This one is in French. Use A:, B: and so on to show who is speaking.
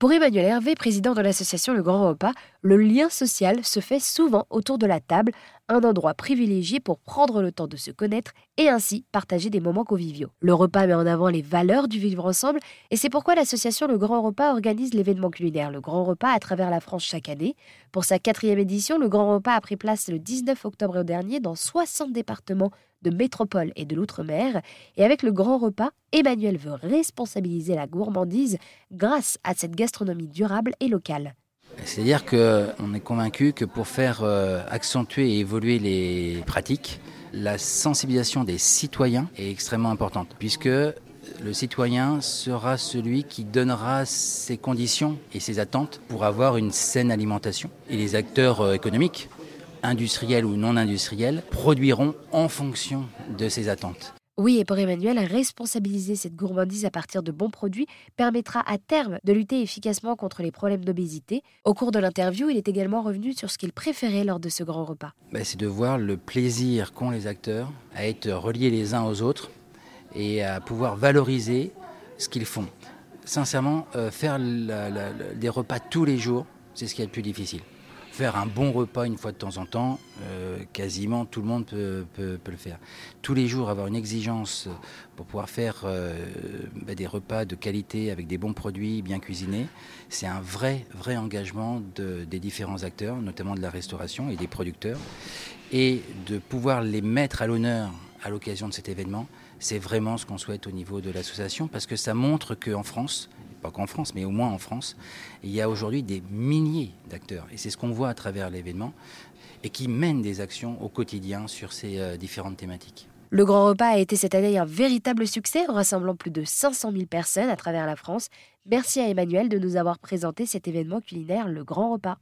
A: Pour Emmanuel Hervé, président de l'association Le Grand Repas, le lien social se fait souvent autour de la table, un endroit privilégié pour prendre le temps de se connaître et ainsi partager des moments conviviaux. Le repas met en avant les valeurs du vivre ensemble et c'est pourquoi l'association Le Grand Repas organise l'événement culinaire Le Grand Repas à travers la France chaque année. Pour sa quatrième édition, Le Grand Repas a pris place le 19 octobre dernier dans 60 départements de métropole et de l'outre-mer. Et avec le grand repas, Emmanuel veut responsabiliser la gourmandise grâce à cette gastronomie durable et locale.
B: C'est-à-dire qu'on est convaincu que pour faire euh, accentuer et évoluer les pratiques, la sensibilisation des citoyens est extrêmement importante, puisque le citoyen sera celui qui donnera ses conditions et ses attentes pour avoir une saine alimentation. Et les acteurs euh, économiques industriels ou non industriels, produiront en fonction de ces attentes.
A: Oui, et pour Emmanuel, responsabiliser cette gourmandise à partir de bons produits permettra à terme de lutter efficacement contre les problèmes d'obésité. Au cours de l'interview, il est également revenu sur ce qu'il préférait lors de ce grand repas.
B: Ben, c'est de voir le plaisir qu'ont les acteurs à être reliés les uns aux autres et à pouvoir valoriser ce qu'ils font. Sincèrement, euh, faire des repas tous les jours, c'est ce qui est le plus difficile faire un bon repas une fois de temps en temps, euh, quasiment tout le monde peut, le faire. Tous les jours, avoir une exigence pour pouvoir faire euh, bah, des repas de qualité avec des bons produits bien cuisinés, c'est un vrai, vrai engagement des différents acteurs, notamment de la restauration et des producteurs. Et de pouvoir les mettre à l'honneur à l'occasion de cet événement, c'est vraiment ce qu'on souhaite au niveau de l'association parce que ça montre qu'en France, pas qu'en France, mais au moins en France, il y a aujourd'hui des milliers d'acteurs. Et c'est ce qu'on voit à travers l'événement et qui mènent des actions au quotidien sur ces euh, différentes thématiques.
A: Le Grand Repas a été cette année un véritable succès, rassemblant plus de 500 000 personnes à travers la France. Merci à Emmanuel de nous avoir présenté cet événement culinaire, le Grand Repas.